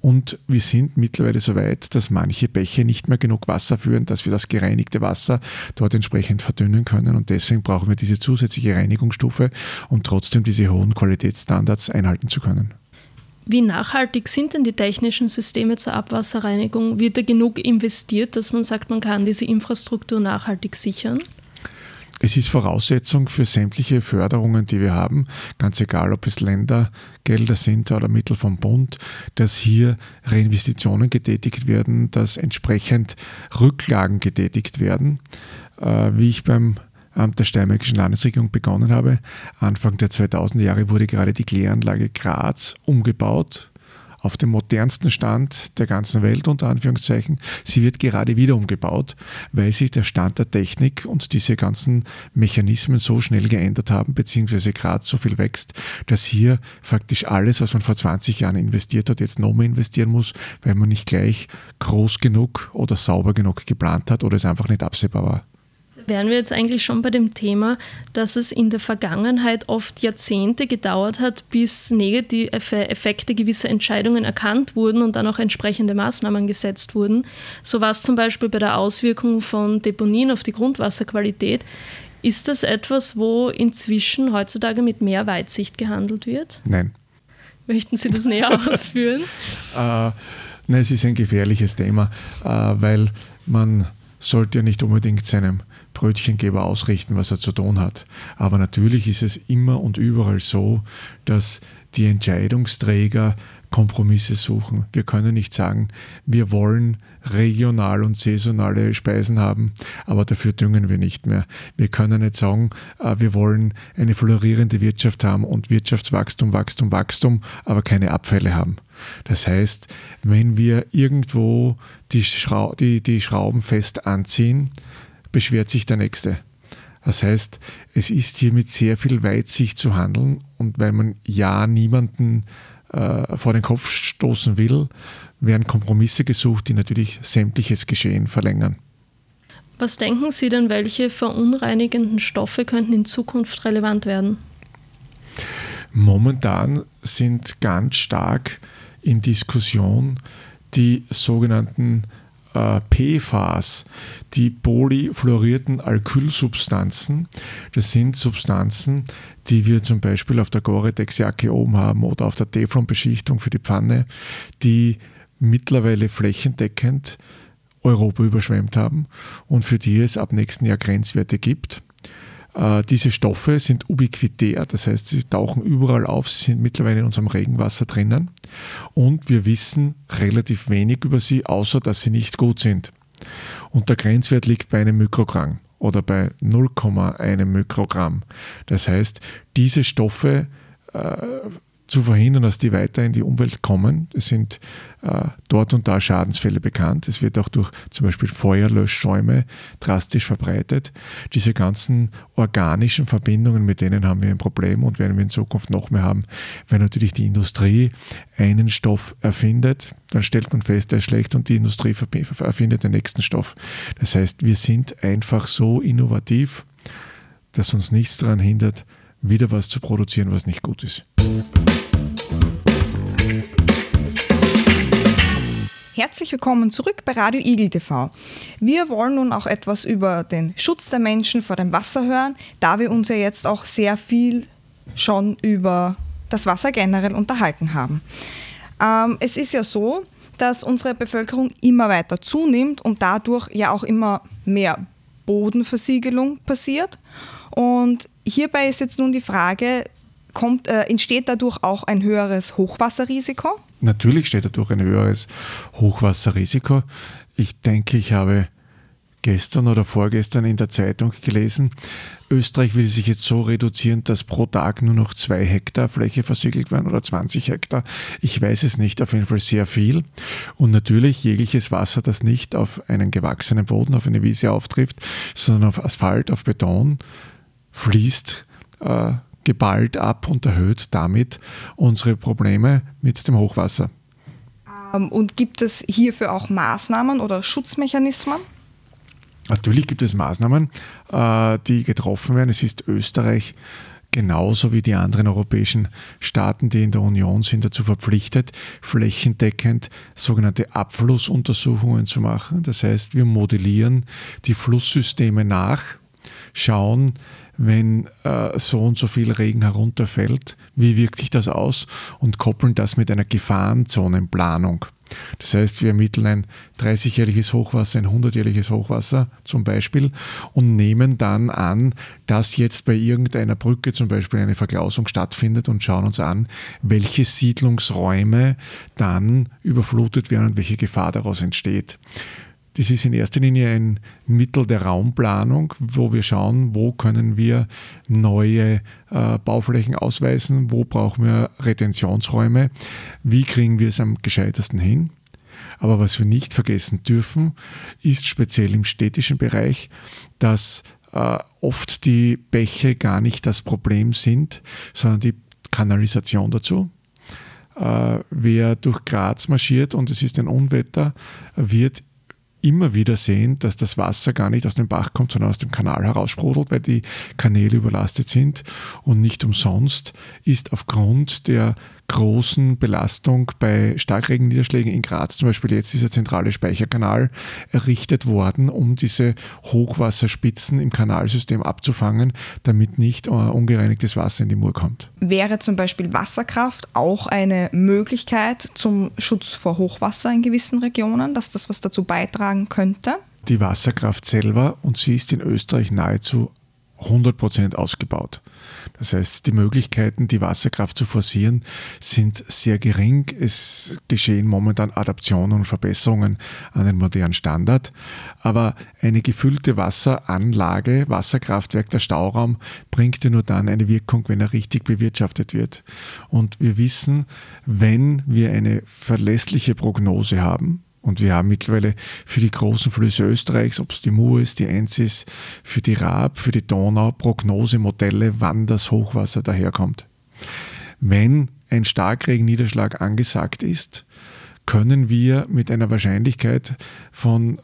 Und wir sind mittlerweile so weit, dass manche Bäche nicht mehr genug Wasser führen, dass wir das gereinigte Wasser dort entsprechend verdünnen können. Und deswegen brauchen wir diese zusätzliche Reinigungsstufe, um trotzdem diese hohen Qualitätsstandards einhalten zu können. Wie nachhaltig sind denn die technischen Systeme zur Abwasserreinigung? Wird da genug investiert, dass man sagt, man kann diese Infrastruktur nachhaltig sichern? Es ist Voraussetzung für sämtliche Förderungen, die wir haben, ganz egal, ob es Ländergelder sind oder Mittel vom Bund, dass hier Reinvestitionen getätigt werden, dass entsprechend Rücklagen getätigt werden. Äh, wie ich beim Amt der Steiermärkischen Landesregierung begonnen habe, Anfang der 2000er Jahre wurde gerade die Kläranlage Graz umgebaut auf dem modernsten Stand der ganzen Welt, unter Anführungszeichen. Sie wird gerade wieder umgebaut, weil sich der Stand der Technik und diese ganzen Mechanismen so schnell geändert haben, beziehungsweise gerade so viel wächst, dass hier faktisch alles, was man vor 20 Jahren investiert hat, jetzt nochmal investieren muss, weil man nicht gleich groß genug oder sauber genug geplant hat oder es einfach nicht absehbar war wären wir jetzt eigentlich schon bei dem Thema, dass es in der Vergangenheit oft Jahrzehnte gedauert hat, bis negative Effekte gewisser Entscheidungen erkannt wurden und dann auch entsprechende Maßnahmen gesetzt wurden. So war es zum Beispiel bei der Auswirkung von Deponien auf die Grundwasserqualität. Ist das etwas, wo inzwischen heutzutage mit mehr Weitsicht gehandelt wird? Nein. Möchten Sie das näher ausführen? äh, nein, es ist ein gefährliches Thema, äh, weil man sollte ja nicht unbedingt seinem Brötchengeber ausrichten, was er zu tun hat. Aber natürlich ist es immer und überall so, dass die Entscheidungsträger Kompromisse suchen. Wir können nicht sagen, wir wollen regional und saisonale Speisen haben, aber dafür düngen wir nicht mehr. Wir können nicht sagen, äh, wir wollen eine florierende Wirtschaft haben und Wirtschaftswachstum, Wachstum, Wachstum, aber keine Abfälle haben. Das heißt, wenn wir irgendwo die, Schrau die, die Schrauben fest anziehen, beschwert sich der Nächste. Das heißt, es ist hier mit sehr viel Weitsicht zu handeln und weil man ja niemanden äh, vor den Kopf stoßen will, werden Kompromisse gesucht, die natürlich sämtliches Geschehen verlängern. Was denken Sie denn, welche verunreinigenden Stoffe könnten in Zukunft relevant werden? Momentan sind ganz stark in Diskussion die sogenannten äh, PFAS, die polyfluorierten Alkylsubstanzen. Das sind Substanzen, die wir zum Beispiel auf der Gore-Tex-Jacke oben haben oder auf der Teflon-Beschichtung für die Pfanne, die mittlerweile flächendeckend Europa überschwemmt haben und für die es ab nächsten Jahr Grenzwerte gibt. Äh, diese Stoffe sind ubiquitär, das heißt, sie tauchen überall auf, sie sind mittlerweile in unserem Regenwasser drinnen und wir wissen relativ wenig über sie, außer dass sie nicht gut sind. Und der Grenzwert liegt bei einem Mikrogramm oder bei 0,1 Mikrogramm. Das heißt, diese Stoffe äh, zu verhindern, dass die weiter in die Umwelt kommen. Es sind äh, dort und da Schadensfälle bekannt. Es wird auch durch zum Beispiel Feuerlöschschäume drastisch verbreitet. Diese ganzen organischen Verbindungen, mit denen haben wir ein Problem und werden wir in Zukunft noch mehr haben, weil natürlich die Industrie einen Stoff erfindet, dann stellt man fest, der ist schlecht und die Industrie erfindet den nächsten Stoff. Das heißt, wir sind einfach so innovativ, dass uns nichts daran hindert, wieder was zu produzieren, was nicht gut ist. Herzlich willkommen zurück bei Radio Igel TV. Wir wollen nun auch etwas über den Schutz der Menschen vor dem Wasser hören, da wir uns ja jetzt auch sehr viel schon über das Wasser generell unterhalten haben. Ähm, es ist ja so, dass unsere Bevölkerung immer weiter zunimmt und dadurch ja auch immer mehr Bodenversiegelung passiert. Und hierbei ist jetzt nun die Frage, kommt, äh, entsteht dadurch auch ein höheres Hochwasserrisiko? Natürlich steht dadurch ein höheres Hochwasserrisiko. Ich denke, ich habe gestern oder vorgestern in der Zeitung gelesen, Österreich will sich jetzt so reduzieren, dass pro Tag nur noch zwei Hektar Fläche versiegelt werden oder 20 Hektar. Ich weiß es nicht, auf jeden Fall sehr viel. Und natürlich jegliches Wasser, das nicht auf einen gewachsenen Boden, auf eine Wiese auftrifft, sondern auf Asphalt, auf Beton, fließt äh, geballt ab und erhöht damit unsere Probleme mit dem Hochwasser. Ähm, und gibt es hierfür auch Maßnahmen oder Schutzmechanismen? Natürlich gibt es Maßnahmen, äh, die getroffen werden. Es ist Österreich genauso wie die anderen europäischen Staaten, die in der Union sind, dazu verpflichtet, flächendeckend sogenannte Abflussuntersuchungen zu machen. Das heißt, wir modellieren die Flusssysteme nach, schauen, wenn äh, so und so viel Regen herunterfällt, wie wirkt sich das aus und koppeln das mit einer Gefahrenzonenplanung. Das heißt, wir ermitteln ein 30-jähriges Hochwasser, ein 100-jähriges Hochwasser zum Beispiel und nehmen dann an, dass jetzt bei irgendeiner Brücke zum Beispiel eine Verklausung stattfindet und schauen uns an, welche Siedlungsräume dann überflutet werden und welche Gefahr daraus entsteht. Das ist in erster Linie ein Mittel der Raumplanung, wo wir schauen, wo können wir neue äh, Bauflächen ausweisen, wo brauchen wir Retentionsräume, wie kriegen wir es am gescheitesten hin. Aber was wir nicht vergessen dürfen, ist speziell im städtischen Bereich, dass äh, oft die Bäche gar nicht das Problem sind, sondern die Kanalisation dazu. Äh, wer durch Graz marschiert und es ist ein Unwetter, wird immer wieder sehen, dass das Wasser gar nicht aus dem Bach kommt, sondern aus dem Kanal heraussprudelt, weil die Kanäle überlastet sind. Und nicht umsonst ist aufgrund der großen Belastung bei Starkregenniederschlägen in Graz, zum Beispiel jetzt dieser zentrale Speicherkanal, errichtet worden, um diese Hochwasserspitzen im Kanalsystem abzufangen, damit nicht äh, ungereinigtes Wasser in die Mur kommt. Wäre zum Beispiel Wasserkraft auch eine Möglichkeit zum Schutz vor Hochwasser in gewissen Regionen, dass das was dazu beitragen könnte? Die Wasserkraft selber, und sie ist in Österreich nahezu 100% ausgebaut. Das heißt, die Möglichkeiten, die Wasserkraft zu forcieren, sind sehr gering. Es geschehen momentan Adaptionen und Verbesserungen an den modernen Standard. Aber eine gefüllte Wasseranlage, Wasserkraftwerk, der Stauraum, bringt ja nur dann eine Wirkung, wenn er richtig bewirtschaftet wird. Und wir wissen, wenn wir eine verlässliche Prognose haben, und wir haben mittlerweile für die großen Flüsse Österreichs, ob es die Mur ist, die Enz ist, für die Raab, für die Donau, Prognosemodelle, wann das Hochwasser daherkommt. Wenn ein Starkregenniederschlag angesagt ist, können wir mit einer Wahrscheinlichkeit von,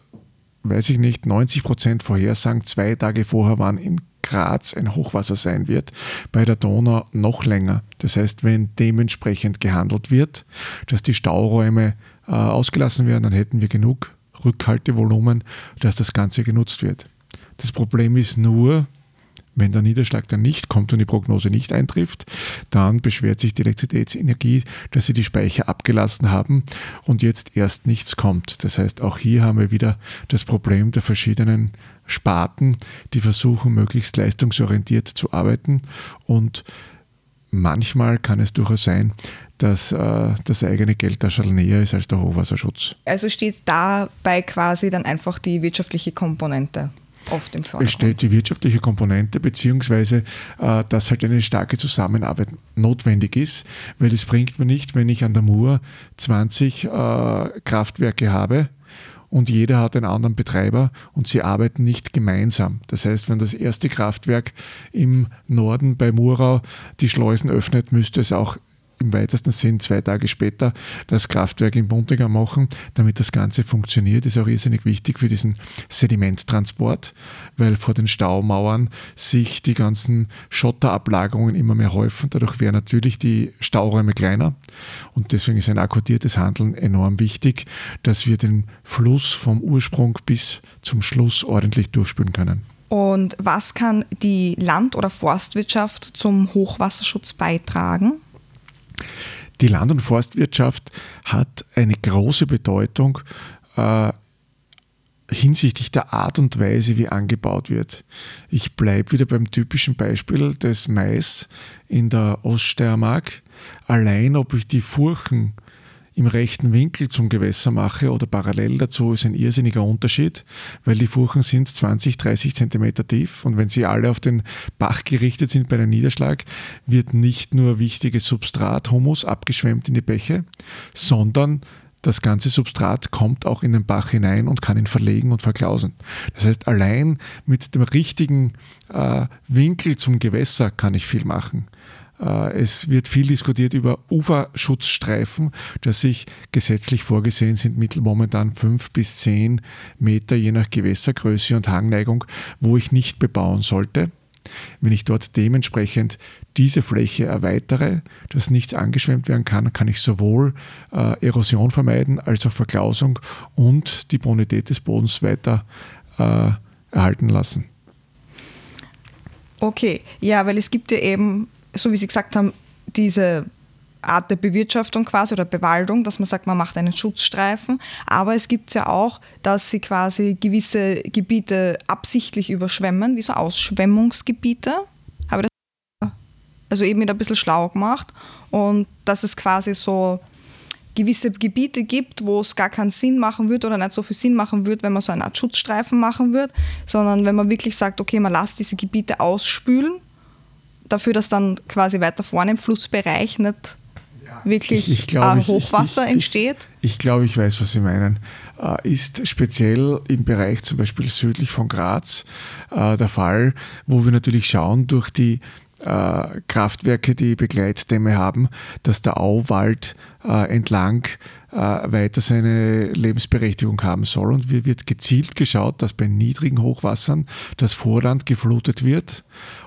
weiß ich nicht, 90 Prozent vorhersagen, zwei Tage vorher, wann in Graz ein Hochwasser sein wird, bei der Donau noch länger. Das heißt, wenn dementsprechend gehandelt wird, dass die Stauräume äh, ausgelassen werden, dann hätten wir genug Rückhaltevolumen, dass das Ganze genutzt wird. Das Problem ist nur, wenn der Niederschlag dann nicht kommt und die Prognose nicht eintrifft, dann beschwert sich die Elektrizitätsenergie, dass sie die Speicher abgelassen haben und jetzt erst nichts kommt. Das heißt, auch hier haben wir wieder das Problem der verschiedenen Sparten, die versuchen, möglichst leistungsorientiert zu arbeiten und manchmal kann es durchaus sein, dass äh, das eigene Geld da schon näher ist als der Hochwasserschutz. Also steht dabei quasi dann einfach die wirtschaftliche Komponente oft im Vordergrund. Es steht die wirtschaftliche Komponente, beziehungsweise äh, dass halt eine starke Zusammenarbeit notwendig ist, weil es bringt mir nicht, wenn ich an der Mur 20 äh, Kraftwerke habe, und jeder hat einen anderen Betreiber und sie arbeiten nicht gemeinsam. Das heißt, wenn das erste Kraftwerk im Norden bei Murau die Schleusen öffnet, müsste es auch im weitesten Sinn zwei Tage später das Kraftwerk in Buntinger machen, damit das Ganze funktioniert, ist auch irrsinnig wichtig für diesen Sedimenttransport, weil vor den Staumauern sich die ganzen Schotterablagerungen immer mehr häufen. Dadurch wären natürlich die Stauräume kleiner und deswegen ist ein akkordiertes Handeln enorm wichtig, dass wir den Fluss vom Ursprung bis zum Schluss ordentlich durchspülen können. Und was kann die Land- oder Forstwirtschaft zum Hochwasserschutz beitragen? Die Land- und Forstwirtschaft hat eine große Bedeutung äh, hinsichtlich der Art und Weise, wie angebaut wird. Ich bleibe wieder beim typischen Beispiel des Mais in der Oststeiermark. Allein ob ich die Furchen im rechten Winkel zum Gewässer mache oder parallel dazu ist ein irrsinniger Unterschied, weil die Furchen sind 20, 30 Zentimeter tief und wenn sie alle auf den Bach gerichtet sind bei einem Niederschlag, wird nicht nur wichtiges Substrat, Humus, abgeschwemmt in die Bäche, sondern das ganze Substrat kommt auch in den Bach hinein und kann ihn verlegen und verklausen. Das heißt, allein mit dem richtigen äh, Winkel zum Gewässer kann ich viel machen. Äh, es wird viel diskutiert über Uferschutzstreifen, dass sich gesetzlich vorgesehen sind, momentan fünf bis zehn Meter je nach Gewässergröße und Hangneigung, wo ich nicht bebauen sollte. Wenn ich dort dementsprechend diese Fläche erweitere, dass nichts angeschwemmt werden kann, kann ich sowohl äh, Erosion vermeiden als auch Verklausung und die Bonität des Bodens weiter äh, erhalten lassen. Okay, ja, weil es gibt ja eben, so wie Sie gesagt haben, diese Art der Bewirtschaftung quasi oder Bewaldung, dass man sagt, man macht einen Schutzstreifen. Aber es gibt ja auch, dass sie quasi gewisse Gebiete absichtlich überschwemmen, wie so Ausschwemmungsgebiete. Habe das also eben wieder ein bisschen schlau gemacht. Und dass es quasi so gewisse Gebiete gibt, wo es gar keinen Sinn machen wird oder nicht so viel Sinn machen wird, wenn man so eine Art Schutzstreifen machen wird, sondern wenn man wirklich sagt, okay, man lässt diese Gebiete ausspülen, dafür, dass dann quasi weiter vorne im Flussbereich nicht wirklich ich, ich glaub, äh, Hochwasser ich, entsteht? Ich, glaube, ich weiß, was Sie meinen. Äh, ist speziell im Bereich zum Beispiel südlich von Graz äh, der Fall, wo wir natürlich schauen, durch die äh, Kraftwerke, die Begleitdämme haben, dass der Auwald äh, entlang äh, weiter seine Lebensberechtigung haben soll. Und wir wird gezielt geschaut, dass bei niedrigen Hochwassern das Vorland geflutet wird,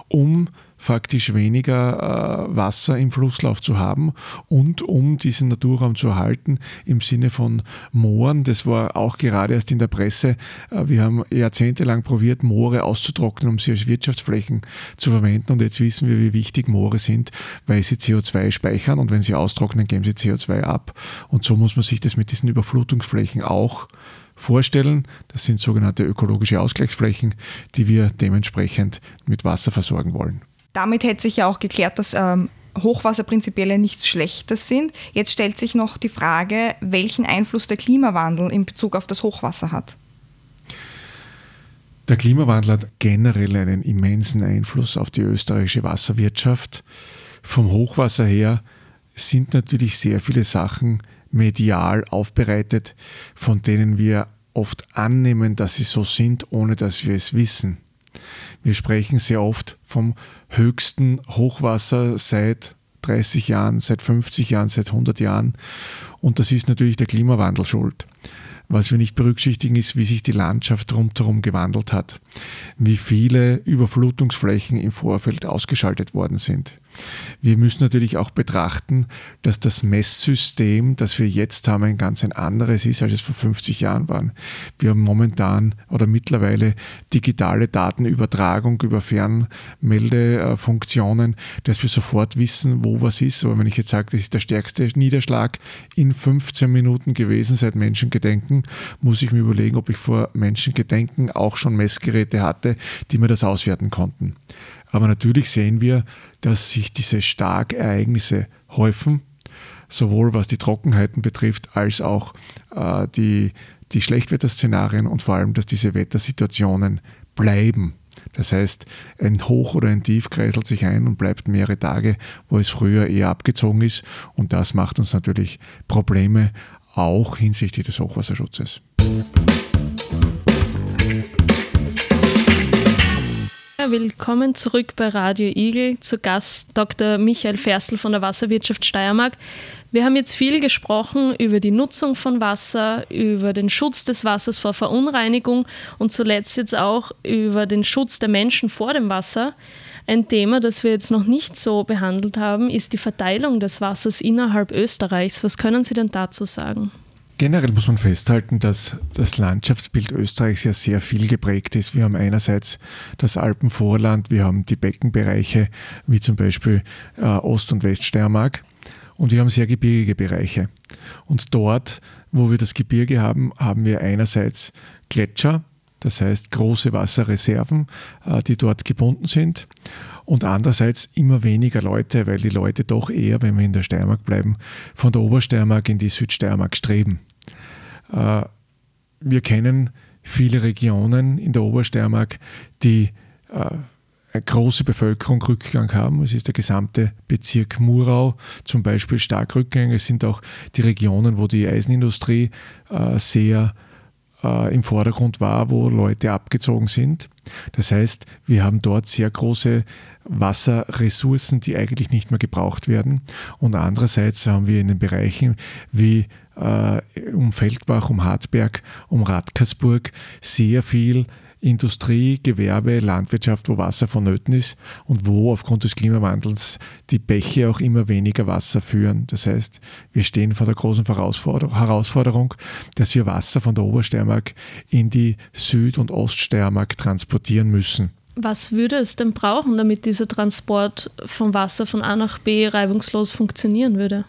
um faktisch weniger äh, Wasser im Flusslauf zu haben und um diesen Naturraum zu erhalten im Sinne von Mooren. Das war auch gerade erst in der Presse. Äh, wir haben jahrzehntelang probiert, Moore auszutrocknen, um sie als Wirtschaftsflächen zu verwenden. Und jetzt wissen wir, wie wichtig Moore sind, weil sie CO2 speichern und wenn sie austrocknen, geben sie CO2 ab. Und so muss man sich das mit diesen Überflutungsflächen auch vorstellen. Das sind sogenannte ökologische Ausgleichsflächen, die wir dementsprechend mit Wasser versorgen wollen. Damit hätte sich ja auch geklärt, dass ähm, Hochwasser prinzipiell nichts Schlechtes sind. Jetzt stellt sich noch die Frage, welchen Einfluss der Klimawandel in Bezug auf das Hochwasser hat. Der Klimawandel hat generell einen immensen Einfluss auf die österreichische Wasserwirtschaft. Vom Hochwasser her sind natürlich sehr viele Sachen medial aufbereitet, von denen wir oft annehmen, dass sie so sind, ohne dass wir es wissen. Wir sprechen sehr oft vom höchsten Hochwasser seit 30 Jahren, seit 50 Jahren, seit 100 Jahren. Und das ist natürlich der Klimawandel schuld. Was wir nicht berücksichtigen, ist, wie sich die Landschaft rundherum gewandelt hat, wie viele Überflutungsflächen im Vorfeld ausgeschaltet worden sind. Wir müssen natürlich auch betrachten, dass das Messsystem, das wir jetzt haben, ein ganz ein anderes ist, als es vor 50 Jahren war. Wir haben momentan oder mittlerweile digitale Datenübertragung über Fernmeldefunktionen, dass wir sofort wissen, wo was ist. Aber wenn ich jetzt sage, das ist der stärkste Niederschlag in 15 Minuten gewesen seit Menschengedenken, muss ich mir überlegen, ob ich vor Menschengedenken auch schon Messgeräte hatte, die mir das auswerten konnten. Aber natürlich sehen wir, dass sich diese Starkereignisse häufen, sowohl was die Trockenheiten betrifft, als auch äh, die, die Schlechtwetterszenarien und vor allem, dass diese Wettersituationen bleiben. Das heißt, ein Hoch- oder ein Tief kreiselt sich ein und bleibt mehrere Tage, wo es früher eher abgezogen ist. Und das macht uns natürlich Probleme, auch hinsichtlich des Hochwasserschutzes. Willkommen zurück bei Radio Igel. Zu Gast Dr. Michael Ferstl von der Wasserwirtschaft Steiermark. Wir haben jetzt viel gesprochen über die Nutzung von Wasser, über den Schutz des Wassers vor Verunreinigung und zuletzt jetzt auch über den Schutz der Menschen vor dem Wasser. Ein Thema, das wir jetzt noch nicht so behandelt haben, ist die Verteilung des Wassers innerhalb Österreichs. Was können Sie denn dazu sagen? Generell muss man festhalten, dass das Landschaftsbild Österreichs ja sehr viel geprägt ist. Wir haben einerseits das Alpenvorland, wir haben die Beckenbereiche, wie zum Beispiel äh, Ost- und Weststeiermark, und wir haben sehr gebirgige Bereiche. Und dort, wo wir das Gebirge haben, haben wir einerseits Gletscher, das heißt große Wasserreserven, äh, die dort gebunden sind und andererseits immer weniger Leute, weil die Leute doch eher, wenn wir in der Steiermark bleiben, von der Obersteiermark in die Südsteiermark streben. Äh, wir kennen viele Regionen in der Obersteiermark, die äh, eine große Bevölkerung Rückgang haben. Es ist der gesamte Bezirk Murau zum Beispiel stark rückgängig. Es sind auch die Regionen, wo die Eisenindustrie äh, sehr im Vordergrund war, wo Leute abgezogen sind. Das heißt, wir haben dort sehr große Wasserressourcen, die eigentlich nicht mehr gebraucht werden. Und andererseits haben wir in den Bereichen wie äh, um Feldbach, um Hartberg, um Radkersburg sehr viel Industrie, Gewerbe, Landwirtschaft, wo Wasser vonnöten ist und wo aufgrund des Klimawandels die Bäche auch immer weniger Wasser führen. Das heißt, wir stehen vor der großen Herausforderung, dass wir Wasser von der Obersteiermark in die Süd- und Oststeiermark transportieren müssen. Was würde es denn brauchen, damit dieser Transport vom Wasser von A nach B reibungslos funktionieren würde?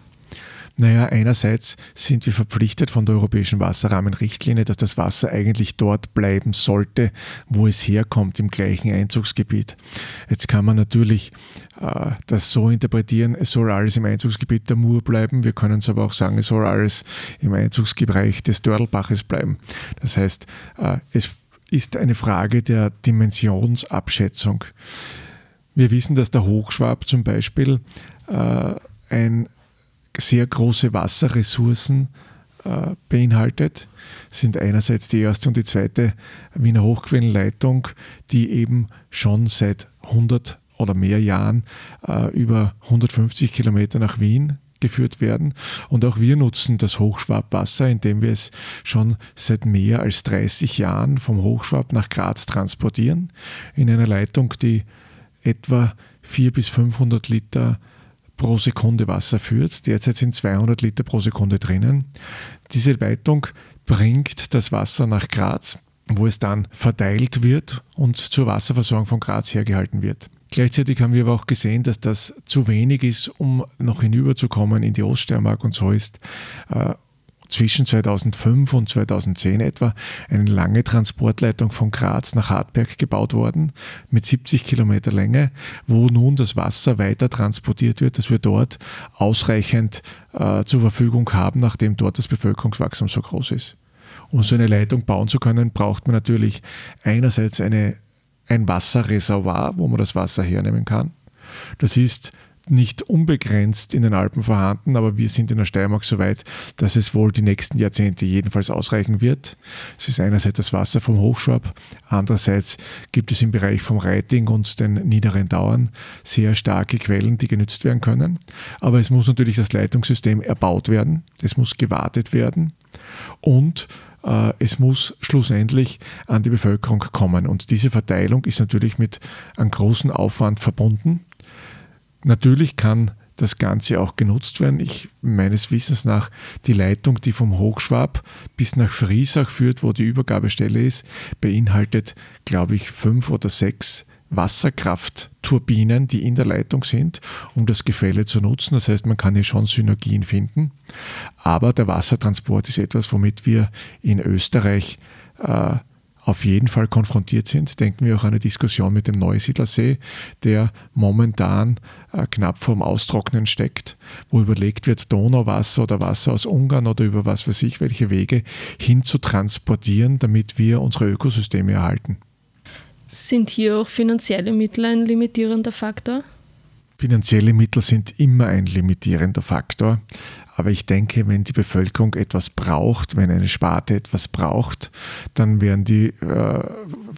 Naja, einerseits sind wir verpflichtet von der Europäischen Wasserrahmenrichtlinie, dass das Wasser eigentlich dort bleiben sollte, wo es herkommt, im gleichen Einzugsgebiet. Jetzt kann man natürlich äh, das so interpretieren, es soll alles im Einzugsgebiet der Mur bleiben. Wir können es aber auch sagen, es soll alles im Einzugsbereich des Dördelbaches bleiben. Das heißt, äh, es ist eine Frage der Dimensionsabschätzung. Wir wissen, dass der Hochschwab zum Beispiel äh, ein sehr große Wasserressourcen äh, beinhaltet, sind einerseits die erste und die zweite Wiener Hochquellenleitung, die eben schon seit 100 oder mehr Jahren äh, über 150 Kilometer nach Wien geführt werden. Und auch wir nutzen das Hochschwabwasser, indem wir es schon seit mehr als 30 Jahren vom Hochschwab nach Graz transportieren, in einer Leitung, die etwa 400 bis 500 Liter pro Sekunde Wasser führt. Derzeit sind 200 Liter pro Sekunde drinnen. Diese Leitung bringt das Wasser nach Graz, wo es dann verteilt wird und zur Wasserversorgung von Graz hergehalten wird. Gleichzeitig haben wir aber auch gesehen, dass das zu wenig ist, um noch hinüberzukommen in die Oststeiermark und so ist äh, zwischen 2005 und 2010 etwa eine lange Transportleitung von Graz nach Hartberg gebaut worden mit 70 Kilometer Länge, wo nun das Wasser weiter transportiert wird, dass wir dort ausreichend äh, zur Verfügung haben, nachdem dort das Bevölkerungswachstum so groß ist. Um so eine Leitung bauen zu können, braucht man natürlich einerseits eine, ein Wasserreservoir, wo man das Wasser hernehmen kann. Das ist nicht unbegrenzt in den Alpen vorhanden, aber wir sind in der Steiermark so weit, dass es wohl die nächsten Jahrzehnte jedenfalls ausreichen wird. Es ist einerseits das Wasser vom Hochschwab, andererseits gibt es im Bereich vom Reiting und den niederen Dauern sehr starke Quellen, die genützt werden können. Aber es muss natürlich das Leitungssystem erbaut werden, es muss gewartet werden und äh, es muss schlussendlich an die Bevölkerung kommen. Und diese Verteilung ist natürlich mit einem großen Aufwand verbunden. Natürlich kann das Ganze auch genutzt werden. Ich meines Wissens nach die Leitung, die vom Hochschwab bis nach Friesach führt, wo die Übergabestelle ist, beinhaltet, glaube ich, fünf oder sechs Wasserkraftturbinen, die in der Leitung sind, um das Gefälle zu nutzen. Das heißt, man kann hier schon Synergien finden. Aber der Wassertransport ist etwas, womit wir in Österreich äh, auf jeden Fall konfrontiert sind. Denken wir auch an eine Diskussion mit dem Neusiedlersee, der momentan äh, knapp vorm Austrocknen steckt, wo überlegt wird, Donauwasser oder Wasser aus Ungarn oder über was weiß ich, welche Wege hin zu transportieren, damit wir unsere Ökosysteme erhalten. Sind hier auch finanzielle Mittel ein limitierender Faktor? Finanzielle Mittel sind immer ein limitierender Faktor. Aber ich denke, wenn die Bevölkerung etwas braucht, wenn eine Sparte etwas braucht, dann werden die äh,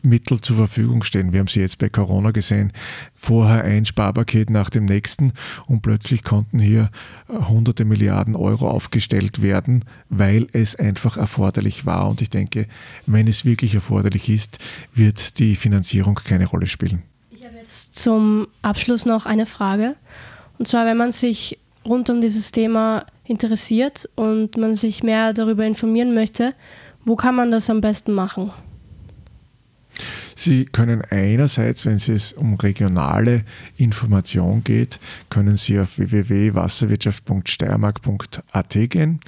Mittel zur Verfügung stehen. Wir haben sie jetzt bei Corona gesehen. Vorher ein Sparpaket nach dem nächsten und plötzlich konnten hier äh, hunderte Milliarden Euro aufgestellt werden, weil es einfach erforderlich war. Und ich denke, wenn es wirklich erforderlich ist, wird die Finanzierung keine Rolle spielen. Ich habe jetzt zum Abschluss noch eine Frage. Und zwar, wenn man sich rund um dieses Thema interessiert und man sich mehr darüber informieren möchte, wo kann man das am besten machen? Sie können einerseits, wenn es um regionale Information geht, können Sie auf www.wasserwirtschaft.steiermark.at gehen.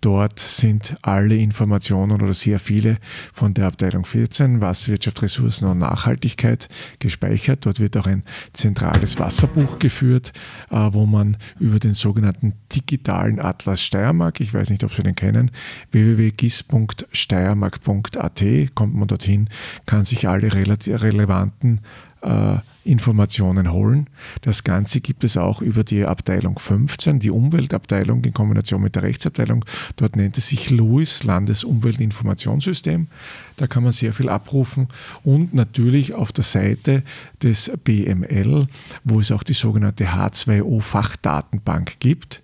Dort sind alle Informationen oder sehr viele von der Abteilung 14 Wasserwirtschaft, Ressourcen und Nachhaltigkeit gespeichert. Dort wird auch ein zentrales Wasserbuch geführt, äh, wo man über den sogenannten digitalen Atlas Steiermark, ich weiß nicht, ob Sie den kennen, www.gis.steiermark.at kommt man dorthin, kann sich alle relevanten äh, Informationen holen. Das Ganze gibt es auch über die Abteilung 15, die Umweltabteilung in Kombination mit der Rechtsabteilung. Dort nennt es sich LUIS, Landesumweltinformationssystem. Da kann man sehr viel abrufen und natürlich auf der Seite des BML, wo es auch die sogenannte H2O-Fachdatenbank gibt.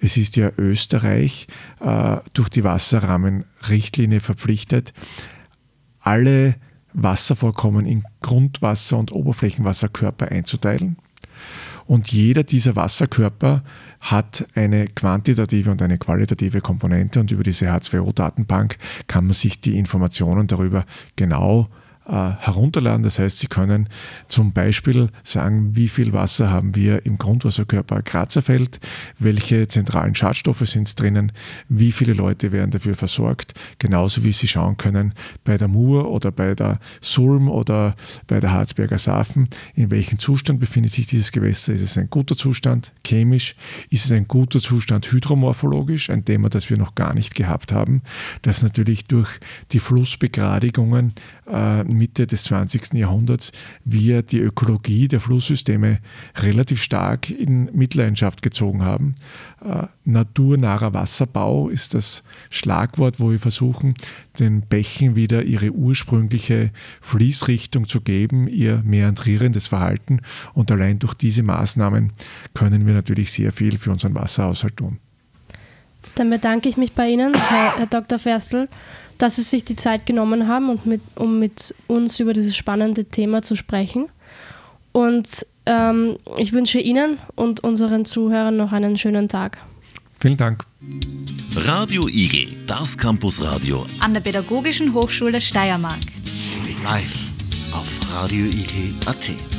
Es ist ja Österreich äh, durch die Wasserrahmenrichtlinie verpflichtet, alle Wasservorkommen in Grundwasser- und Oberflächenwasserkörper einzuteilen. Und jeder dieser Wasserkörper hat eine quantitative und eine qualitative Komponente und über diese H2O-Datenbank kann man sich die Informationen darüber genau äh, herunterladen. Das heißt, Sie können zum Beispiel sagen, wie viel Wasser haben wir im Grundwasserkörper Grazerfeld, welche zentralen Schadstoffe sind drinnen, wie viele Leute werden dafür versorgt, genauso wie Sie schauen können bei der Mur oder bei der Sulm oder bei der Harzberger Safen, in welchem Zustand befindet sich dieses Gewässer. Ist es ein guter Zustand chemisch? Ist es ein guter Zustand hydromorphologisch? Ein Thema, das wir noch gar nicht gehabt haben, das natürlich durch die Flussbegradigungen äh, Mitte des 20. Jahrhunderts wir die Ökologie der Flusssysteme relativ stark in Mitleidenschaft gezogen haben. Äh, naturnaher Wasserbau ist das Schlagwort, wo wir versuchen, den Bächen wieder ihre ursprüngliche Fließrichtung zu geben, ihr meandrierendes Verhalten. Und allein durch diese Maßnahmen können wir natürlich sehr viel für unseren Wasserhaushalt tun. Dann bedanke ich mich bei Ihnen, Herr, Herr Dr. Ferstl, dass Sie sich die Zeit genommen haben, und mit, um mit uns über dieses spannende Thema zu sprechen. Und ähm, ich wünsche Ihnen und unseren Zuhörern noch einen schönen Tag. Vielen Dank. Radio Igel, das Campusradio An der Pädagogischen Hochschule Steiermark. Live auf radioigel.at.